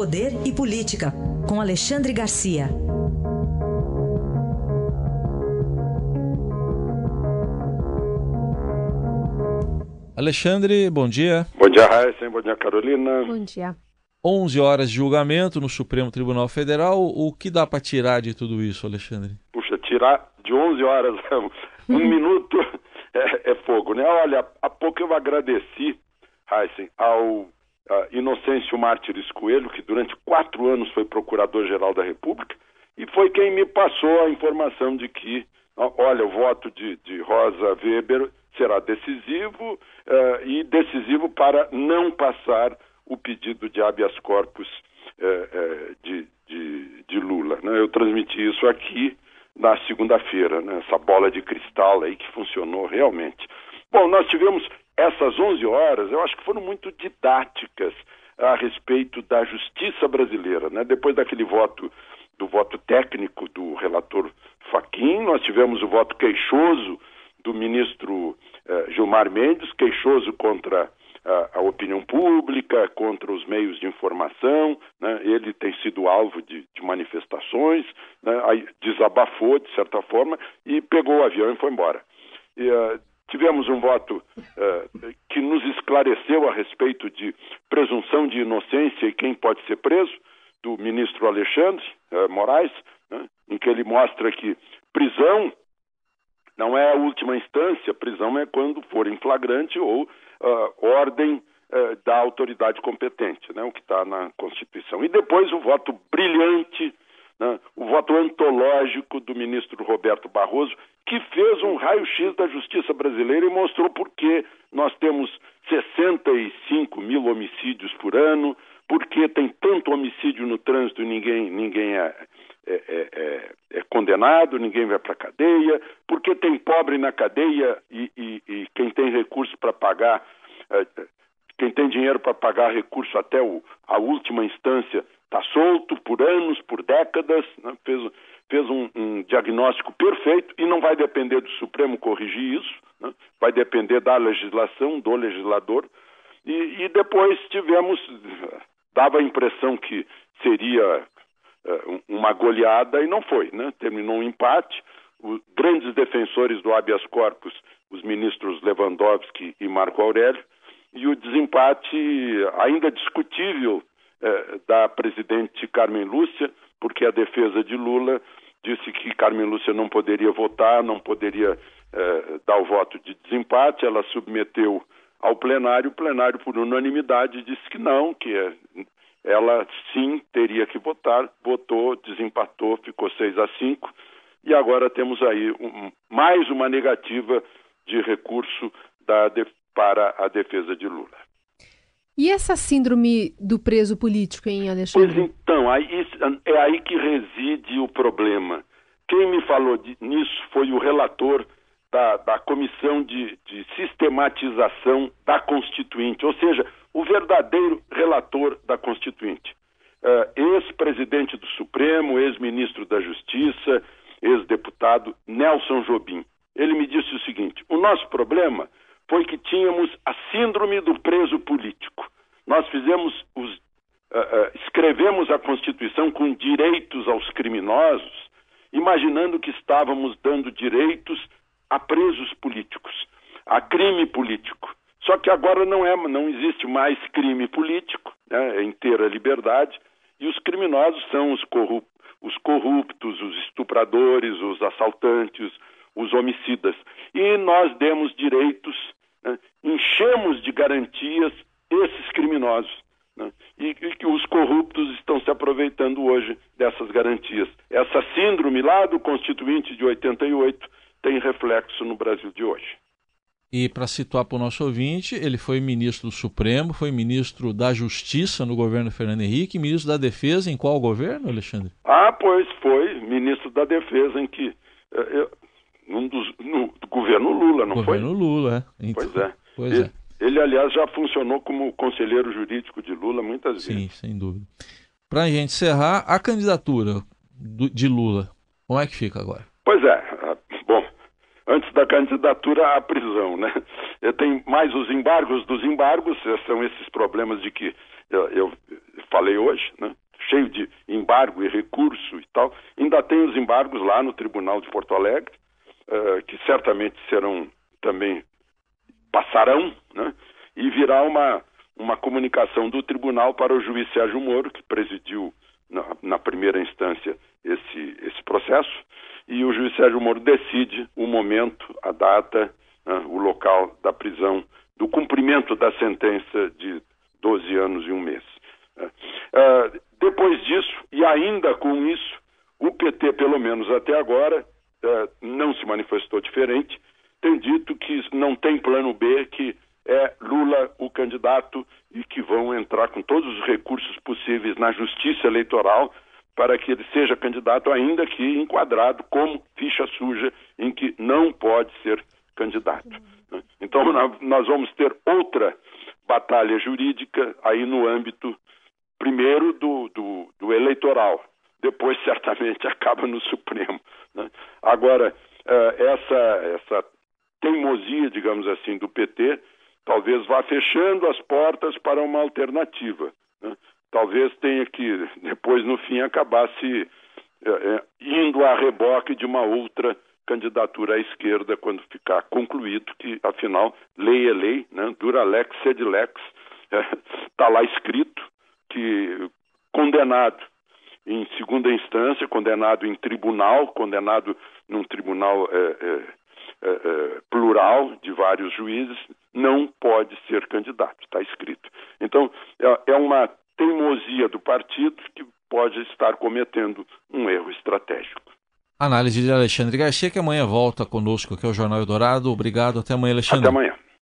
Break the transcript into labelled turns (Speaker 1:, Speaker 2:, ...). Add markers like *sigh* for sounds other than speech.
Speaker 1: Poder e Política, com Alexandre Garcia.
Speaker 2: Alexandre, bom dia.
Speaker 3: Bom dia, Raíssa. Bom dia, Carolina.
Speaker 4: Bom dia.
Speaker 2: 11 horas de julgamento no Supremo Tribunal Federal. O que dá para tirar de tudo isso, Alexandre?
Speaker 3: Puxa, tirar de 11 horas, *laughs* um minuto *laughs* é, é, fogo, né? Olha, há pouco eu agradeci, Heisen, ao Inocêncio Mártires Coelho, que durante quatro anos foi Procurador-Geral da República, e foi quem me passou a informação de que, olha, o voto de, de Rosa Weber será decisivo uh, e decisivo para não passar o pedido de habeas corpus uh, uh, de, de, de, Lula. Né? Eu transmiti isso aqui na segunda-feira, né? essa bola de cristal aí que funcionou realmente. Bom, nós tivemos essas 11 horas, eu acho que foram muito didáticas a respeito da justiça brasileira, né? Depois daquele voto do voto técnico do relator Faquim, nós tivemos o voto queixoso do ministro eh, Gilmar Mendes, queixoso contra a, a, opinião pública, contra os meios de informação, né? ele tem sido alvo de, de manifestações, né? desabafou de certa forma e pegou o avião e foi embora. E, uh, tivemos um voto uh, que nos esclareceu a respeito de presunção de inocência e quem pode ser preso, do ministro Alexandre uh, Moraes, né? em que ele mostra que prisão não é a última instância, prisão é quando for em flagrante ou uh, ordem da autoridade competente, né, o que está na Constituição. E depois o voto brilhante, né, o voto antológico do ministro Roberto Barroso, que fez um raio-x da justiça brasileira e mostrou por que nós temos 65 mil homicídios por ano, por que tem tanto homicídio no trânsito e ninguém, ninguém é, é, é, é, é condenado, ninguém vai para a cadeia, porque tem pobre na cadeia e, e, e quem tem recurso para pagar, é, quem tem dinheiro para pagar recurso até o, a última instância está solto por anos, por décadas, né? fez, fez um, um, diagnóstico perfeito e não vai depender do Supremo corrigir isso, né? vai depender da legislação, do legislador. E, e depois tivemos, dava a impressão que seria uh, uma goleada e não foi, né? Terminou um empate. Os grandes defensores do habeas corpus, os ministros Lewandowski e Marco Aurélio, e o desempate ainda discutível uh, da presidente Carmen Lúcia, porque a defesa de Lula disse que Carmen Lúcia não poderia votar, não poderia uh, dar o voto de desempate, ela submeteu ao plenário, o plenário por unanimidade disse que não, que ela sim teria que votar, votou, desempatou, ficou 6 a 5 e agora temos aí um, mais uma negativa de recurso da, para a defesa de Lula.
Speaker 4: E essa síndrome do preso político, hein, Alexandre?
Speaker 3: Pois então, aí, é aí que reside o problema. Quem me falou de, nisso foi o relator da, da Comissão de, de Sistematização da Constituinte, ou seja, o verdadeiro relator da Constituinte. Uh, ex-presidente do Supremo, ex-ministro da Justiça, ex-deputado Nelson Jobim. Ele me disse o seguinte: o nosso problema foi que tínhamos a síndrome do preso político. Nós fizemos os, uh, uh, escrevemos a Constituição com direitos aos criminosos, imaginando que estávamos dando direitos a presos políticos, a crime político. Só que agora não é, não existe mais crime político, né, é inteira liberdade, e os criminosos são os, os corruptos, os estupradores, os assaltantes, os homicidas. E nós demos direitos, né, enchemos de garantias esses criminosos. Né, e, e que os corruptos estão se aproveitando hoje dessas garantias. Essa síndrome lá do Constituinte de 88 tem reflexo no Brasil de hoje.
Speaker 2: E para situar para o nosso ouvinte, ele foi ministro do Supremo, foi ministro da Justiça no governo Fernando Henrique, ministro da Defesa em qual governo, Alexandre?
Speaker 3: Ah, pois foi ministro da Defesa em que eh, eu, num dos, no do governo Lula, não
Speaker 2: governo
Speaker 3: foi?
Speaker 2: Governo Lula, é.
Speaker 3: Então, pois é.
Speaker 2: Pois
Speaker 3: ele,
Speaker 2: é.
Speaker 3: Ele, aliás, já funcionou como conselheiro jurídico de Lula muitas
Speaker 2: Sim,
Speaker 3: vezes.
Speaker 2: Sim, sem dúvida. Para a gente encerrar, a candidatura do, de Lula, como é que fica agora?
Speaker 3: Pois é, antes da candidatura à prisão, né? Tem mais os embargos dos embargos, são esses problemas de que eu, eu falei hoje, né? cheio de embargo e recurso e tal. Ainda tem os embargos lá no Tribunal de Porto Alegre, uh, que certamente serão também passarão, né? E virá uma, uma comunicação do tribunal para o juiz Sérgio Moro, que presidiu na, na primeira instância esse, esse processo, e o juiz Sérgio Moro decide o momento, a data, né, o local da prisão, do cumprimento da sentença de 12 anos e um mês. Uh, depois disso, e ainda com isso, o PT, pelo menos até agora, não se manifestou diferente, tem dito que não tem plano B, que é Lula o candidato e que vão entrar com todos os recursos possíveis na justiça eleitoral para que ele seja candidato, ainda que enquadrado como ficha suja, em que não pode ser candidato. Então, nós vamos ter outra batalha jurídica aí no âmbito, primeiro, do, do, do eleitoral, depois, *laughs* certamente, acaba no Supremo. Agora, eh, essa, essa teimosia, digamos assim, do PT, talvez vá fechando as portas para uma alternativa. Né? Talvez tenha que, depois, no fim, acabar se é, é, indo a reboque de uma outra candidatura à esquerda quando ficar concluído que, afinal, lei é lei, né? dura lex sed lex, *laughs* está lá escrito que condenado em segunda instância, condenado em tribunal, condenado num tribunal é, é, é, é plural de vários juízes, não pode ser candidato, está escrito. Então, é, é uma teimosia do partido que pode estar cometendo um erro estratégico.
Speaker 2: Análise de Alexandre Garcia, que amanhã volta conosco aqui ao Jornal Eldorado. Obrigado, até amanhã, Alexandre.
Speaker 3: Até amanhã.